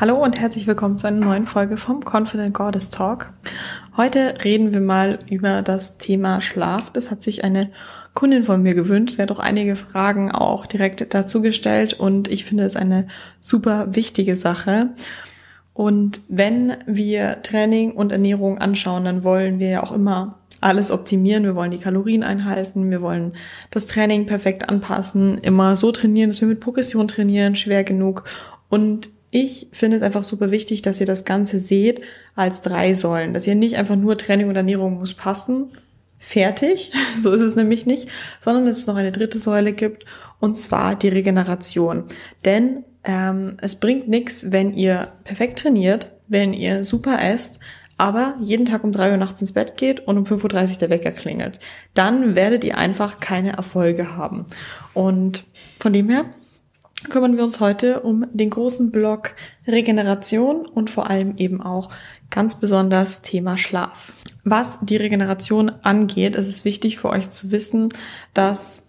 Hallo und herzlich willkommen zu einer neuen Folge vom Confident Goddess Talk. Heute reden wir mal über das Thema Schlaf. Das hat sich eine Kundin von mir gewünscht. Sie hat auch einige Fragen auch direkt dazu gestellt und ich finde es eine super wichtige Sache. Und wenn wir Training und Ernährung anschauen, dann wollen wir ja auch immer alles optimieren. Wir wollen die Kalorien einhalten, wir wollen das Training perfekt anpassen, immer so trainieren, dass wir mit Progression trainieren, schwer genug. Und ich finde es einfach super wichtig, dass ihr das Ganze seht als drei Säulen, dass ihr nicht einfach nur Training und Ernährung muss passen, fertig, so ist es nämlich nicht, sondern dass es noch eine dritte Säule gibt und zwar die Regeneration. Denn ähm, es bringt nichts, wenn ihr perfekt trainiert, wenn ihr super esst, aber jeden Tag um drei Uhr nachts ins Bett geht und um 5.30 Uhr der Wecker klingelt. Dann werdet ihr einfach keine Erfolge haben. Und von dem her kümmern wir uns heute um den großen Block Regeneration und vor allem eben auch ganz besonders Thema Schlaf. Was die Regeneration angeht, ist es wichtig für euch zu wissen, dass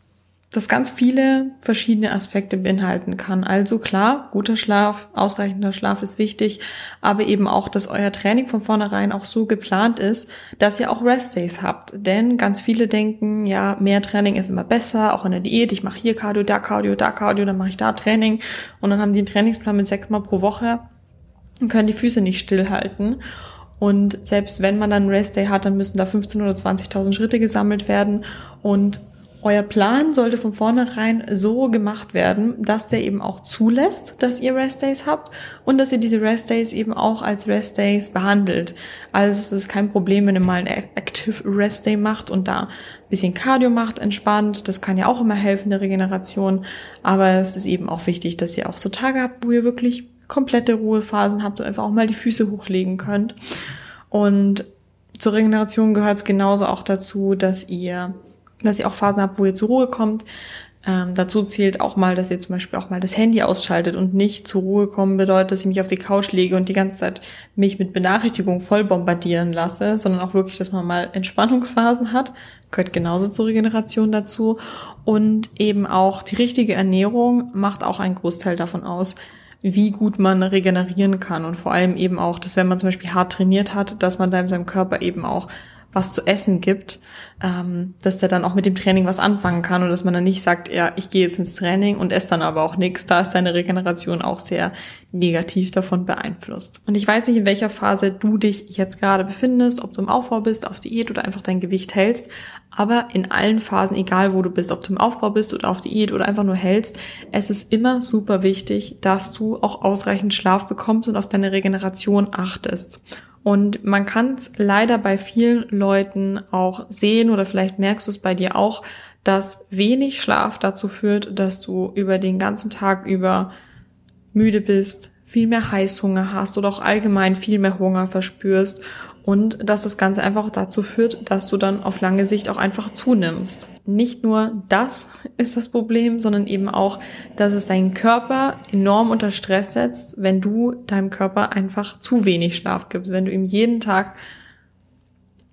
das ganz viele verschiedene Aspekte beinhalten kann. Also klar, guter Schlaf, ausreichender Schlaf ist wichtig, aber eben auch, dass euer Training von vornherein auch so geplant ist, dass ihr auch Restdays habt. Denn ganz viele denken, ja, mehr Training ist immer besser, auch in der Diät. Ich mache hier Cardio, da Cardio, da Cardio, dann mache ich da Training und dann haben die einen Trainingsplan mit sechsmal pro Woche und können die Füße nicht stillhalten. Und selbst wenn man dann Restday hat, dann müssen da 15.000 oder 20.000 Schritte gesammelt werden. Und euer Plan sollte von vornherein so gemacht werden, dass der eben auch zulässt, dass ihr Restdays habt und dass ihr diese Restdays eben auch als Restdays behandelt. Also es ist kein Problem, wenn ihr mal einen Active Restday macht und da ein bisschen Cardio macht, entspannt. Das kann ja auch immer helfen der Regeneration. Aber es ist eben auch wichtig, dass ihr auch so Tage habt, wo ihr wirklich komplette Ruhephasen habt und einfach auch mal die Füße hochlegen könnt. Und zur Regeneration gehört es genauso auch dazu, dass ihr dass ihr auch Phasen habt, wo ihr zur Ruhe kommt. Ähm, dazu zählt auch mal, dass ihr zum Beispiel auch mal das Handy ausschaltet und nicht zur Ruhe kommen bedeutet, dass ich mich auf die Couch lege und die ganze Zeit mich mit Benachrichtigungen voll bombardieren lasse, sondern auch wirklich, dass man mal Entspannungsphasen hat. Gehört genauso zur Regeneration dazu. Und eben auch die richtige Ernährung macht auch einen Großteil davon aus, wie gut man regenerieren kann. Und vor allem eben auch, dass wenn man zum Beispiel hart trainiert hat, dass man da in seinem Körper eben auch was zu essen gibt, ähm, dass der dann auch mit dem Training was anfangen kann und dass man dann nicht sagt, ja, ich gehe jetzt ins Training und esse dann aber auch nichts. Da ist deine Regeneration auch sehr negativ davon beeinflusst. Und ich weiß nicht, in welcher Phase du dich jetzt gerade befindest, ob du im Aufbau bist, auf Diät oder einfach dein Gewicht hältst. Aber in allen Phasen, egal wo du bist, ob du im Aufbau bist oder auf Diät oder einfach nur hältst, es ist immer super wichtig, dass du auch ausreichend Schlaf bekommst und auf deine Regeneration achtest. Und man kann es leider bei vielen Leuten auch sehen oder vielleicht merkst du es bei dir auch, dass wenig Schlaf dazu führt, dass du über den ganzen Tag über müde bist, viel mehr Heißhunger hast oder auch allgemein viel mehr Hunger verspürst und dass das Ganze einfach dazu führt, dass du dann auf lange Sicht auch einfach zunimmst. Nicht nur das ist das Problem, sondern eben auch, dass es deinen Körper enorm unter Stress setzt, wenn du deinem Körper einfach zu wenig Schlaf gibst, wenn du ihm jeden Tag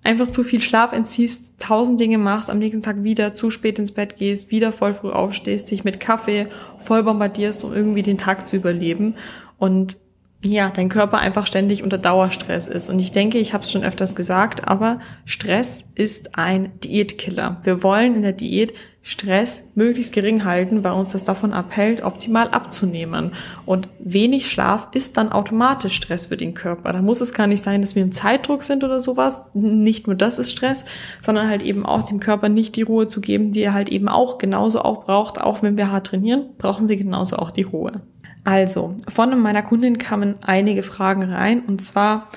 einfach zu viel Schlaf entziehst, tausend Dinge machst, am nächsten Tag wieder zu spät ins Bett gehst, wieder voll früh aufstehst, dich mit Kaffee voll bombardierst, um irgendwie den Tag zu überleben. Und ja, dein Körper einfach ständig unter Dauerstress ist. Und ich denke, ich habe es schon öfters gesagt, aber Stress ist ein Diätkiller. Wir wollen in der Diät Stress möglichst gering halten, weil uns das davon abhält, optimal abzunehmen. Und wenig Schlaf ist dann automatisch Stress für den Körper. Da muss es gar nicht sein, dass wir im Zeitdruck sind oder sowas. Nicht nur das ist Stress, sondern halt eben auch dem Körper nicht die Ruhe zu geben, die er halt eben auch genauso auch braucht. Auch wenn wir hart trainieren, brauchen wir genauso auch die Ruhe. Also, von meiner Kundin kamen einige Fragen rein und zwar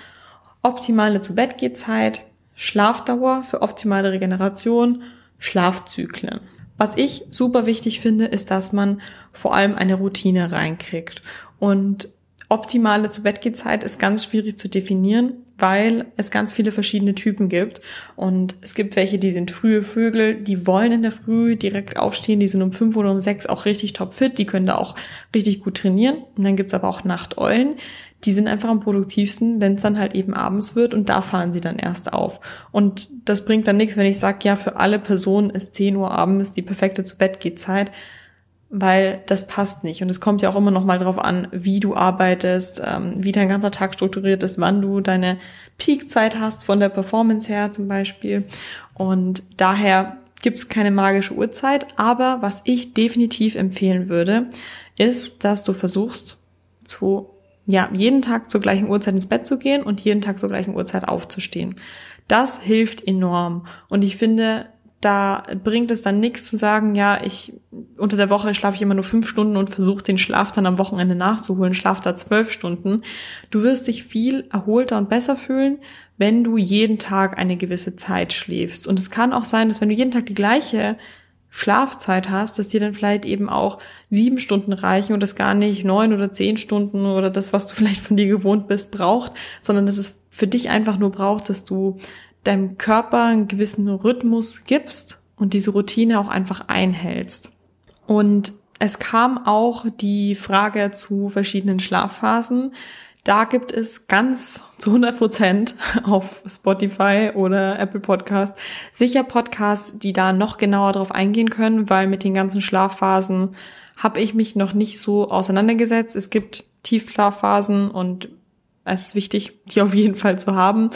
optimale zu bett Schlafdauer für optimale Regeneration, Schlafzyklen. Was ich super wichtig finde, ist, dass man vor allem eine Routine reinkriegt. Und optimale zu bett ist ganz schwierig zu definieren weil es ganz viele verschiedene Typen gibt. Und es gibt welche, die sind frühe Vögel, die wollen in der Früh direkt aufstehen, die sind um fünf oder um sechs auch richtig topfit, die können da auch richtig gut trainieren. Und dann gibt's aber auch Nachteulen, die sind einfach am produktivsten, wenn es dann halt eben abends wird und da fahren sie dann erst auf. Und das bringt dann nichts, wenn ich sage, ja, für alle Personen ist 10 Uhr abends die perfekte zu Bett geht Zeit weil das passt nicht. Und es kommt ja auch immer noch mal drauf an, wie du arbeitest, ähm, wie dein ganzer Tag strukturiert ist, wann du deine Peakzeit hast von der Performance her zum Beispiel. Und daher gibt es keine magische Uhrzeit. Aber was ich definitiv empfehlen würde, ist, dass du versuchst, zu, ja, jeden Tag zur gleichen Uhrzeit ins Bett zu gehen und jeden Tag zur gleichen Uhrzeit aufzustehen. Das hilft enorm. Und ich finde, da bringt es dann nichts zu sagen, ja, ich unter der Woche schlafe ich immer nur fünf Stunden und versuche den Schlaf dann am Wochenende nachzuholen, schlaf da zwölf Stunden. Du wirst dich viel erholter und besser fühlen, wenn du jeden Tag eine gewisse Zeit schläfst. Und es kann auch sein, dass wenn du jeden Tag die gleiche Schlafzeit hast, dass dir dann vielleicht eben auch sieben Stunden reichen und das gar nicht neun oder zehn Stunden oder das, was du vielleicht von dir gewohnt bist, braucht, sondern dass es für dich einfach nur braucht, dass du deinem Körper einen gewissen Rhythmus gibst und diese Routine auch einfach einhältst. Und es kam auch die Frage zu verschiedenen Schlafphasen. Da gibt es ganz zu 100 Prozent auf Spotify oder Apple Podcast sicher Podcasts, die da noch genauer drauf eingehen können, weil mit den ganzen Schlafphasen habe ich mich noch nicht so auseinandergesetzt. Es gibt Tiefschlafphasen und es ist wichtig, die auf jeden Fall zu haben.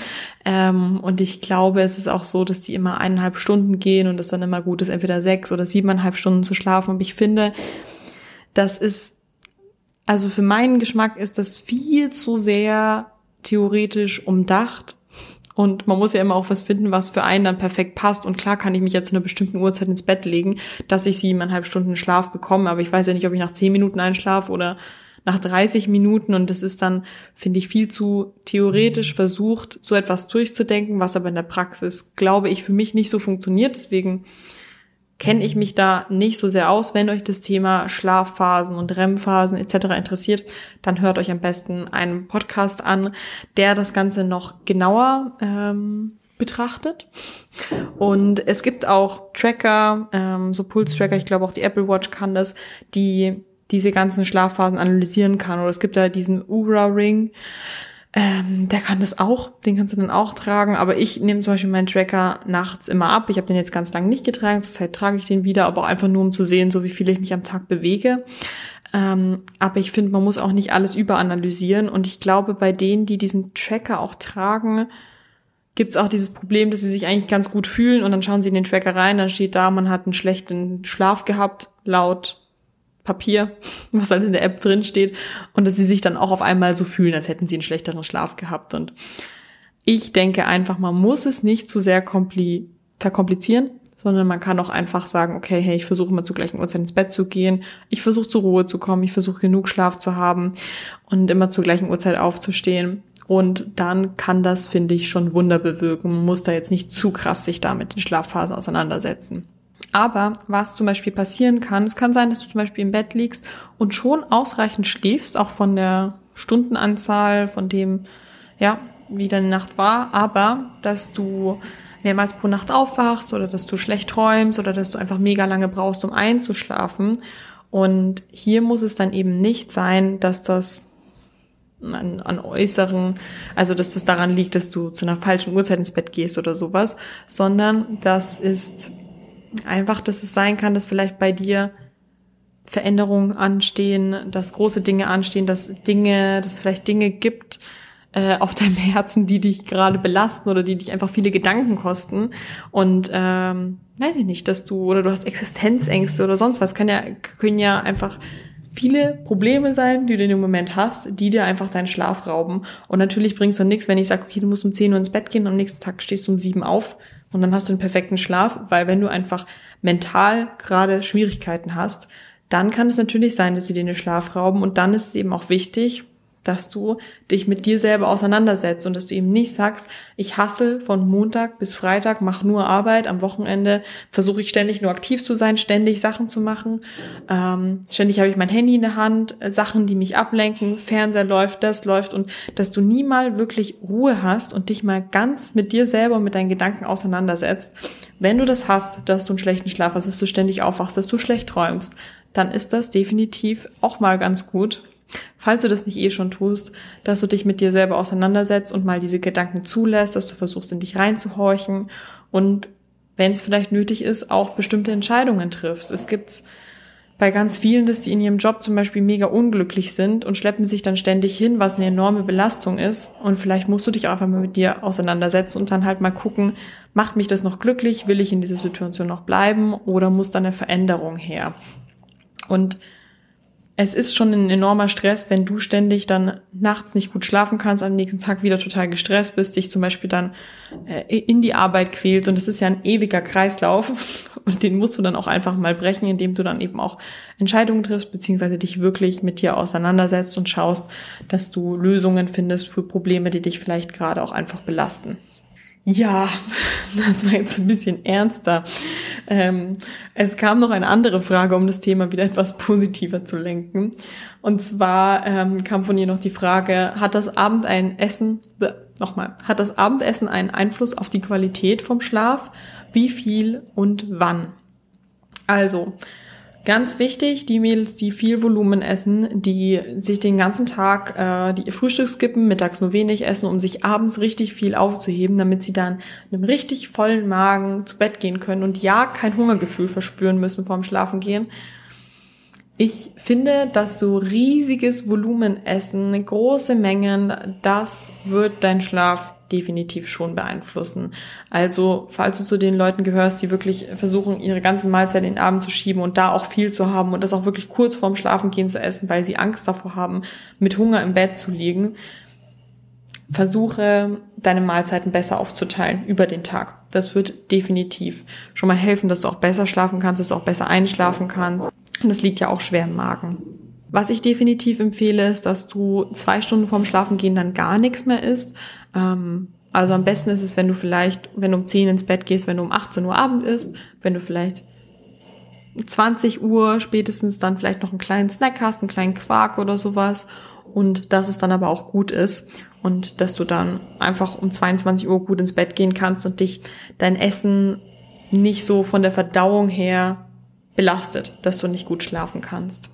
Ähm, und ich glaube, es ist auch so, dass die immer eineinhalb Stunden gehen und es dann immer gut ist, entweder sechs oder siebeneinhalb Stunden zu schlafen. Und ich finde, das ist, also für meinen Geschmack ist das viel zu sehr theoretisch umdacht. Und man muss ja immer auch was finden, was für einen dann perfekt passt. Und klar kann ich mich ja zu einer bestimmten Uhrzeit ins Bett legen, dass ich siebeneinhalb Stunden Schlaf bekomme. Aber ich weiß ja nicht, ob ich nach zehn Minuten einschlafe oder nach 30 Minuten und das ist dann, finde ich, viel zu theoretisch versucht, so etwas durchzudenken, was aber in der Praxis, glaube ich, für mich nicht so funktioniert. Deswegen kenne ich mich da nicht so sehr aus. Wenn euch das Thema Schlafphasen und REM-Phasen etc. interessiert, dann hört euch am besten einen Podcast an, der das Ganze noch genauer ähm, betrachtet. Und es gibt auch Tracker, ähm, so Pulse-Tracker, ich glaube auch die Apple Watch kann das, die diese ganzen Schlafphasen analysieren kann. Oder es gibt da diesen Ura-Ring, ähm, der kann das auch, den kannst du dann auch tragen. Aber ich nehme zum Beispiel meinen Tracker nachts immer ab. Ich habe den jetzt ganz lange nicht getragen, zurzeit trage ich den wieder, aber auch einfach nur um zu sehen, so wie viel ich mich am Tag bewege. Ähm, aber ich finde, man muss auch nicht alles überanalysieren. Und ich glaube, bei denen, die diesen Tracker auch tragen, gibt es auch dieses Problem, dass sie sich eigentlich ganz gut fühlen und dann schauen sie in den Tracker rein, dann steht da, man hat einen schlechten Schlaf gehabt, laut Papier, was halt in der App drin steht, und dass sie sich dann auch auf einmal so fühlen, als hätten sie einen schlechteren Schlaf gehabt. Und ich denke einfach, man muss es nicht zu sehr kompli verkomplizieren, sondern man kann auch einfach sagen, okay, hey, ich versuche immer zur gleichen Uhrzeit ins Bett zu gehen, ich versuche zur Ruhe zu kommen, ich versuche genug Schlaf zu haben und immer zur gleichen Uhrzeit aufzustehen. Und dann kann das, finde ich, schon Wunder bewirken. Man muss da jetzt nicht zu krass sich da mit den Schlafphasen auseinandersetzen. Aber was zum Beispiel passieren kann, es kann sein, dass du zum Beispiel im Bett liegst und schon ausreichend schläfst, auch von der Stundenanzahl, von dem, ja, wie deine Nacht war, aber dass du mehrmals pro Nacht aufwachst oder dass du schlecht träumst oder dass du einfach mega lange brauchst, um einzuschlafen. Und hier muss es dann eben nicht sein, dass das an, an äußeren, also dass das daran liegt, dass du zu einer falschen Uhrzeit ins Bett gehst oder sowas, sondern das ist einfach, dass es sein kann, dass vielleicht bei dir Veränderungen anstehen, dass große Dinge anstehen, dass Dinge, dass es vielleicht Dinge gibt äh, auf deinem Herzen, die dich gerade belasten oder die dich einfach viele Gedanken kosten. Und ähm, weiß ich nicht, dass du oder du hast Existenzängste oder sonst was, kann ja können ja einfach viele Probleme sein, die du in dem Moment hast, die dir einfach deinen Schlaf rauben. Und natürlich bringt es dann nichts, wenn ich sage, okay, du musst um 10 Uhr ins Bett gehen, am nächsten Tag stehst du um 7 auf und dann hast du einen perfekten Schlaf, weil wenn du einfach mental gerade Schwierigkeiten hast, dann kann es natürlich sein, dass sie dir den Schlaf rauben. Und dann ist es eben auch wichtig, dass du dich mit dir selber auseinandersetzt und dass du eben nicht sagst, ich hasse von Montag bis Freitag, mache nur Arbeit, am Wochenende versuche ich ständig nur aktiv zu sein, ständig Sachen zu machen, ähm, ständig habe ich mein Handy in der Hand, äh, Sachen, die mich ablenken, Fernseher läuft, das läuft und dass du nie mal wirklich Ruhe hast und dich mal ganz mit dir selber und mit deinen Gedanken auseinandersetzt. Wenn du das hast, dass du einen schlechten Schlaf hast, dass du ständig aufwachst, dass du schlecht träumst, dann ist das definitiv auch mal ganz gut, falls du das nicht eh schon tust, dass du dich mit dir selber auseinandersetzt und mal diese Gedanken zulässt, dass du versuchst, in dich reinzuhorchen und wenn es vielleicht nötig ist, auch bestimmte Entscheidungen triffst. Es gibt bei ganz vielen, dass die in ihrem Job zum Beispiel mega unglücklich sind und schleppen sich dann ständig hin, was eine enorme Belastung ist. Und vielleicht musst du dich auch einfach mal mit dir auseinandersetzen und dann halt mal gucken, macht mich das noch glücklich? Will ich in dieser Situation noch bleiben oder muss da eine Veränderung her? Und es ist schon ein enormer Stress, wenn du ständig dann nachts nicht gut schlafen kannst, am nächsten Tag wieder total gestresst bist, dich zum Beispiel dann äh, in die Arbeit quälst und es ist ja ein ewiger Kreislauf und den musst du dann auch einfach mal brechen, indem du dann eben auch Entscheidungen triffst, beziehungsweise dich wirklich mit dir auseinandersetzt und schaust, dass du Lösungen findest für Probleme, die dich vielleicht gerade auch einfach belasten. Ja, das war jetzt ein bisschen ernster. Ähm, es kam noch eine andere Frage, um das Thema wieder etwas positiver zu lenken. Und zwar ähm, kam von ihr noch die Frage, hat das Abendessen, nochmal, hat das Abendessen einen Einfluss auf die Qualität vom Schlaf? Wie viel und wann? Also, Ganz wichtig, die Mädels, die viel Volumen essen, die sich den ganzen Tag äh, die ihr Frühstück skippen, mittags nur wenig essen, um sich abends richtig viel aufzuheben, damit sie dann einem richtig vollen Magen zu Bett gehen können und ja kein Hungergefühl verspüren müssen vorm Schlafengehen. Ich finde, dass so riesiges Volumen essen, große Mengen, das wird dein Schlaf definitiv schon beeinflussen. Also, falls du zu den Leuten gehörst, die wirklich versuchen, ihre ganzen Mahlzeiten in den Abend zu schieben und da auch viel zu haben und das auch wirklich kurz vorm Schlafengehen zu essen, weil sie Angst davor haben, mit Hunger im Bett zu liegen, versuche deine Mahlzeiten besser aufzuteilen über den Tag. Das wird definitiv schon mal helfen, dass du auch besser schlafen kannst, dass du auch besser einschlafen kannst. Und das liegt ja auch schwer im Magen. Was ich definitiv empfehle, ist, dass du zwei Stunden vorm Schlafengehen dann gar nichts mehr isst. Ähm, also am besten ist es, wenn du vielleicht, wenn du um 10 ins Bett gehst, wenn du um 18 Uhr Abend isst, wenn du vielleicht 20 Uhr spätestens dann vielleicht noch einen kleinen Snack hast, einen kleinen Quark oder sowas und dass es dann aber auch gut ist und dass du dann einfach um 22 Uhr gut ins Bett gehen kannst und dich dein Essen nicht so von der Verdauung her belastet, dass du nicht gut schlafen kannst.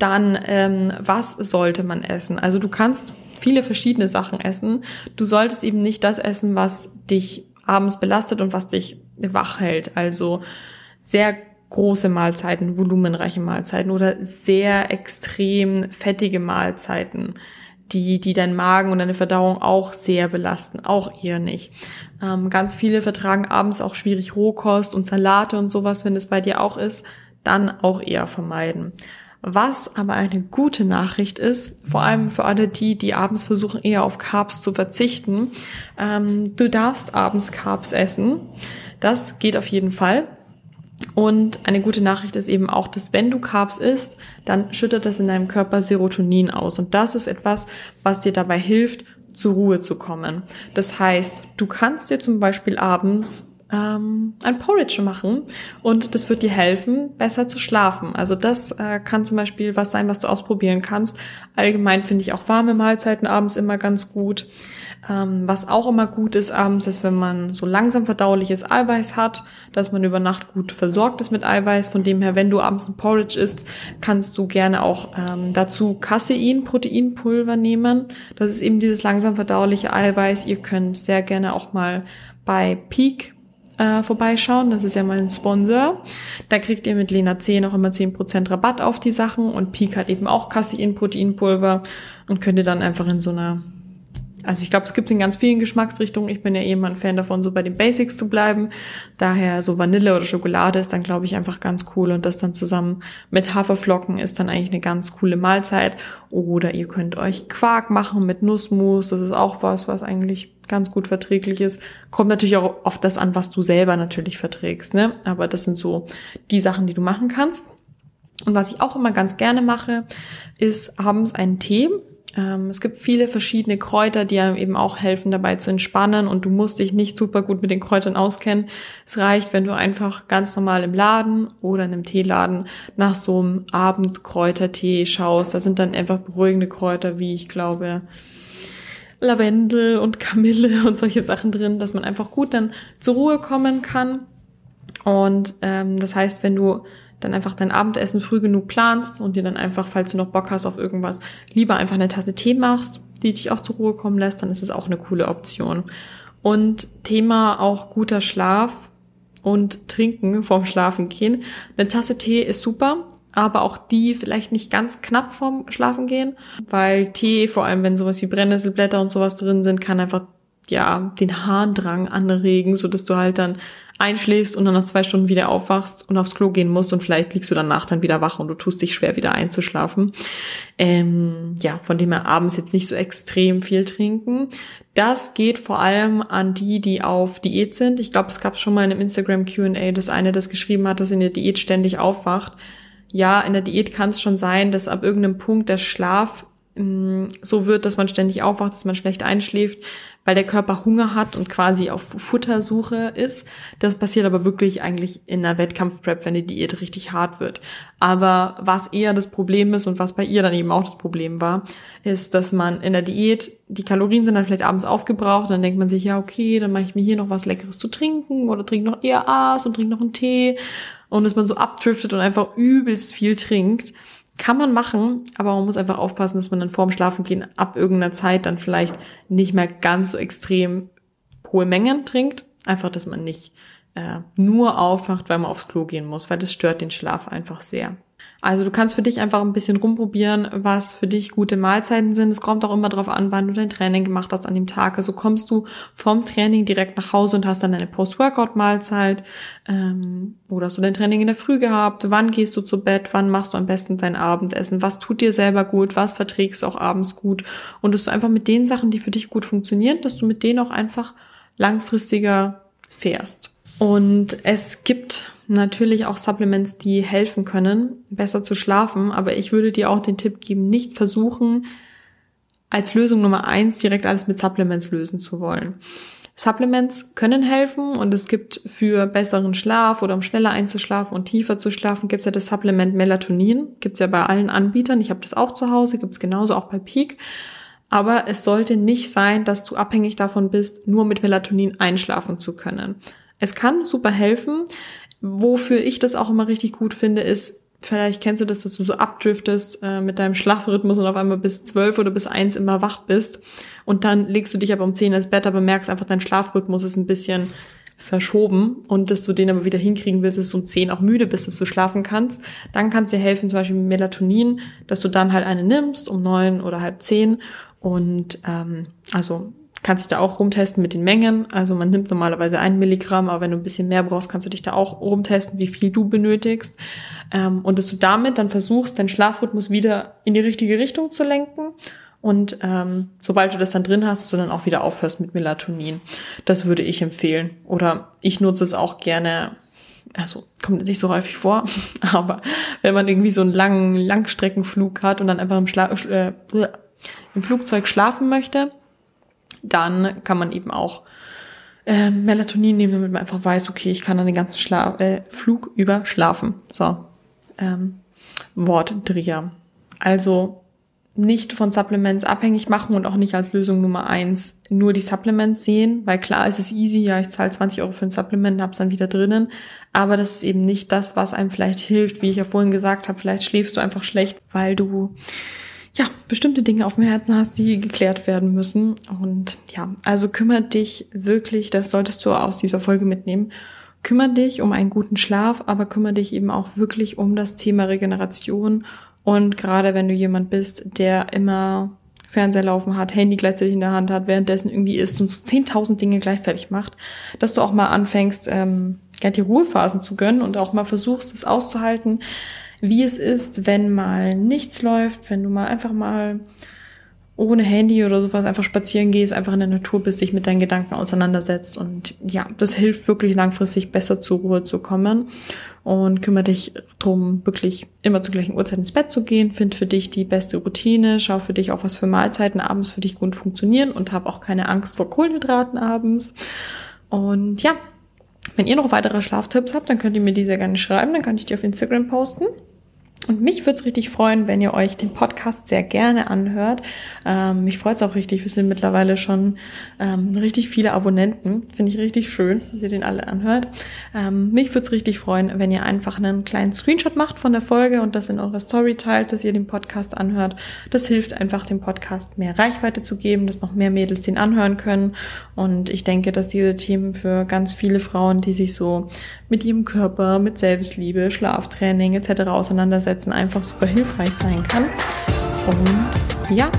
Dann, ähm, was sollte man essen? Also du kannst viele verschiedene Sachen essen. Du solltest eben nicht das essen, was dich abends belastet und was dich wach hält. Also sehr große Mahlzeiten, volumenreiche Mahlzeiten oder sehr extrem fettige Mahlzeiten, die, die deinen Magen und deine Verdauung auch sehr belasten. Auch eher nicht. Ähm, ganz viele vertragen abends auch schwierig Rohkost und Salate und sowas, wenn es bei dir auch ist, dann auch eher vermeiden. Was aber eine gute Nachricht ist, vor allem für alle die, die abends versuchen, eher auf Carbs zu verzichten, ähm, du darfst abends Carbs essen. Das geht auf jeden Fall. Und eine gute Nachricht ist eben auch, dass wenn du Carbs isst, dann schüttet das in deinem Körper Serotonin aus. Und das ist etwas, was dir dabei hilft, zur Ruhe zu kommen. Das heißt, du kannst dir zum Beispiel abends ähm, ein Porridge machen und das wird dir helfen, besser zu schlafen. Also das äh, kann zum Beispiel was sein, was du ausprobieren kannst. Allgemein finde ich auch warme Mahlzeiten abends immer ganz gut. Ähm, was auch immer gut ist abends, ist, wenn man so langsam verdauliches Eiweiß hat, dass man über Nacht gut versorgt ist mit Eiweiß. Von dem her, wenn du abends ein Porridge isst, kannst du gerne auch ähm, dazu Casein, Proteinpulver nehmen. Das ist eben dieses langsam verdauliche Eiweiß. Ihr könnt sehr gerne auch mal bei Peak äh, vorbeischauen. Das ist ja mein Sponsor. Da kriegt ihr mit Lena 10 auch immer 10% Rabatt auf die Sachen und Peak hat eben auch Casein Proteinpulver und könnt ihr dann einfach in so einer also ich glaube, es gibt in ganz vielen Geschmacksrichtungen. Ich bin ja eben ein Fan davon, so bei den Basics zu bleiben. Daher so Vanille oder Schokolade ist dann, glaube ich, einfach ganz cool. Und das dann zusammen mit Haferflocken ist dann eigentlich eine ganz coole Mahlzeit. Oder ihr könnt euch Quark machen mit Nussmus. Das ist auch was, was eigentlich ganz gut verträglich ist. Kommt natürlich auch auf das an, was du selber natürlich verträgst. Ne? Aber das sind so die Sachen, die du machen kannst. Und was ich auch immer ganz gerne mache, ist abends einen Tee es gibt viele verschiedene Kräuter, die einem eben auch helfen, dabei zu entspannen und du musst dich nicht super gut mit den Kräutern auskennen. Es reicht, wenn du einfach ganz normal im Laden oder in einem Teeladen nach so einem Abendkräutertee schaust. Da sind dann einfach beruhigende Kräuter, wie ich glaube, Lavendel und Kamille und solche Sachen drin, dass man einfach gut dann zur Ruhe kommen kann. Und ähm, das heißt, wenn du dann einfach dein Abendessen früh genug planst und dir dann einfach, falls du noch Bock hast auf irgendwas, lieber einfach eine Tasse Tee machst, die dich auch zur Ruhe kommen lässt, dann ist es auch eine coole Option. Und Thema auch guter Schlaf und Trinken vorm Schlafen gehen. Eine Tasse Tee ist super. aber auch die vielleicht nicht ganz knapp vorm Schlafen gehen, weil Tee, vor allem wenn sowas wie Brennnesselblätter und sowas drin sind, kann einfach ja den Harndrang anregen, so dass du halt dann einschläfst und dann nach zwei Stunden wieder aufwachst und aufs Klo gehen musst und vielleicht liegst du danach dann wieder wach und du tust dich schwer wieder einzuschlafen. Ähm, ja, von dem her abends jetzt nicht so extrem viel trinken. Das geht vor allem an die, die auf Diät sind. Ich glaube, es gab schon mal in einem Instagram Q&A, dass eine das geschrieben hat, dass in der Diät ständig aufwacht. Ja, in der Diät kann es schon sein, dass ab irgendeinem Punkt der Schlaf mm, so wird, dass man ständig aufwacht, dass man schlecht einschläft, weil der Körper Hunger hat und quasi auf Futtersuche ist. Das passiert aber wirklich eigentlich in einer Wettkampfprep, wenn die Diät richtig hart wird. Aber was eher das Problem ist und was bei ihr dann eben auch das Problem war, ist, dass man in der Diät, die Kalorien sind dann vielleicht abends aufgebraucht, dann denkt man sich, ja, okay, dann mache ich mir hier noch was Leckeres zu trinken oder trinke noch eher Aas und trinke noch einen Tee und dass man so abdriftet und einfach übelst viel trinkt kann man machen, aber man muss einfach aufpassen, dass man dann vorm Schlafengehen ab irgendeiner Zeit dann vielleicht nicht mehr ganz so extrem hohe Mengen trinkt. Einfach, dass man nicht äh, nur aufwacht, weil man aufs Klo gehen muss, weil das stört den Schlaf einfach sehr. Also du kannst für dich einfach ein bisschen rumprobieren, was für dich gute Mahlzeiten sind. Es kommt auch immer darauf an, wann du dein Training gemacht hast an dem Tag. Also kommst du vom Training direkt nach Hause und hast dann eine Post-Workout-Mahlzeit ähm, oder hast du dein Training in der Früh gehabt? Wann gehst du zu Bett? Wann machst du am besten dein Abendessen? Was tut dir selber gut? Was verträgst du auch abends gut? Und dass du einfach mit den Sachen, die für dich gut funktionieren, dass du mit denen auch einfach langfristiger fährst. Und es gibt natürlich auch Supplements, die helfen können, besser zu schlafen. Aber ich würde dir auch den Tipp geben, nicht versuchen, als Lösung Nummer eins direkt alles mit Supplements lösen zu wollen. Supplements können helfen und es gibt für besseren Schlaf oder um schneller einzuschlafen und tiefer zu schlafen, gibt es ja das Supplement Melatonin. Gibt es ja bei allen Anbietern. Ich habe das auch zu Hause, gibt es genauso auch bei Peak. Aber es sollte nicht sein, dass du abhängig davon bist, nur mit Melatonin einschlafen zu können. Es kann super helfen. Wofür ich das auch immer richtig gut finde, ist, vielleicht kennst du das, dass du so abdriftest äh, mit deinem Schlafrhythmus und auf einmal bis zwölf oder bis eins immer wach bist. Und dann legst du dich aber um zehn ins Bett, aber merkst einfach, dein Schlafrhythmus ist ein bisschen verschoben und dass du den aber wieder hinkriegen willst, dass du um zehn auch müde bist, dass du schlafen kannst, dann kann es dir helfen, zum Beispiel Melatonin, dass du dann halt eine nimmst um neun oder halb zehn und ähm, also kannst dich da auch rumtesten mit den Mengen. Also man nimmt normalerweise ein Milligramm, aber wenn du ein bisschen mehr brauchst, kannst du dich da auch rumtesten, wie viel du benötigst. Ähm, und dass du damit dann versuchst, deinen Schlafrhythmus wieder in die richtige Richtung zu lenken. Und ähm, sobald du das dann drin hast, dass du dann auch wieder aufhörst mit Melatonin. Das würde ich empfehlen. Oder ich nutze es auch gerne also kommt nicht so häufig vor, aber wenn man irgendwie so einen langen Langstreckenflug hat und dann einfach im, Schla äh, im Flugzeug schlafen möchte, dann kann man eben auch äh, Melatonin nehmen, damit man einfach weiß, okay, ich kann dann den ganzen Schla äh, Flug über schlafen. So, ähm, Wortdreher. Also nicht von Supplements abhängig machen und auch nicht als Lösung Nummer eins nur die Supplements sehen, weil klar ist es easy, ja, ich zahle 20 Euro für ein Supplement, hab's dann wieder drinnen, aber das ist eben nicht das, was einem vielleicht hilft, wie ich ja vorhin gesagt habe, vielleicht schläfst du einfach schlecht, weil du ja, bestimmte Dinge auf dem Herzen hast, die geklärt werden müssen. Und ja, also kümmere dich wirklich, das solltest du aus dieser Folge mitnehmen. Kümmere dich um einen guten Schlaf, aber kümmere dich eben auch wirklich um das Thema Regeneration. Und gerade wenn du jemand bist, der immer Fernseher laufen hat, Handy gleichzeitig in der Hand hat, währenddessen irgendwie isst und so 10.000 Dinge gleichzeitig macht, dass du auch mal anfängst, ähm, ja, die Ruhephasen zu gönnen und auch mal versuchst, es auszuhalten, wie es ist, wenn mal nichts läuft, wenn du mal einfach mal ohne Handy oder sowas einfach spazieren gehst, einfach in der Natur bist, dich mit deinen Gedanken auseinandersetzt. Und ja, das hilft wirklich langfristig besser zur Ruhe zu kommen. Und kümmere dich drum, wirklich immer zur gleichen Uhrzeit ins Bett zu gehen. Find für dich die beste Routine. Schau für dich auch, was für Mahlzeiten abends für dich gut funktionieren und hab auch keine Angst vor Kohlenhydraten abends. Und ja, wenn ihr noch weitere Schlaftipps habt, dann könnt ihr mir die sehr gerne schreiben. Dann kann ich die auf Instagram posten. Und mich würde es richtig freuen, wenn ihr euch den Podcast sehr gerne anhört. Ähm, mich freut es auch richtig. Wir sind mittlerweile schon ähm, richtig viele Abonnenten. Finde ich richtig schön, dass ihr den alle anhört. Ähm, mich würde es richtig freuen, wenn ihr einfach einen kleinen Screenshot macht von der Folge und das in eurer Story teilt, dass ihr den Podcast anhört. Das hilft einfach, dem Podcast mehr Reichweite zu geben, dass noch mehr Mädels den anhören können. Und ich denke, dass diese Themen für ganz viele Frauen, die sich so mit ihrem Körper, mit Selbstliebe, Schlaftraining etc. auseinandersetzen, Glaubenssätzen einfach super hilfreich sein kann. Und ja,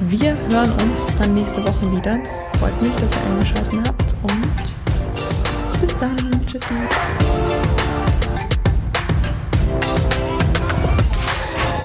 wir hören uns dann nächste Woche wieder. Freut mich, dass ihr eingeschaltet habt und bis dann. Tschüssi.